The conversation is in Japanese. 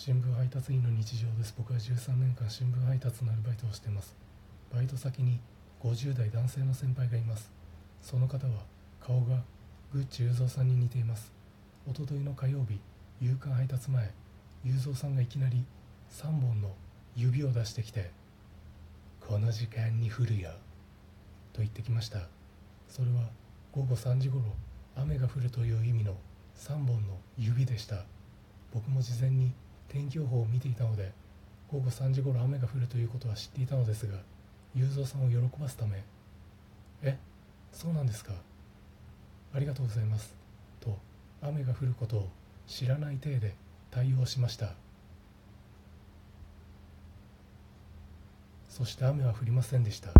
新聞配達員の日常です。僕は13年間新聞配達のアルバイトをしています。バイト先に50代男性の先輩がいます。その方は顔がグッチ雄三さんに似ています。おとといの火曜日夕刊配達前雄三さんがいきなり3本の指を出してきて「この時間に降るよ」と言ってきました。それは午後3時ごろ雨が降るという意味の3本の指でした。僕も事前に天気予報を見ていたので午後3時ごろ雨が降るということは知っていたのですが雄三さんを喜ばすため「えそうなんですか？ありがとうございます」と雨が降ることを知らない体で対応しました。そして雨は降りませんでした。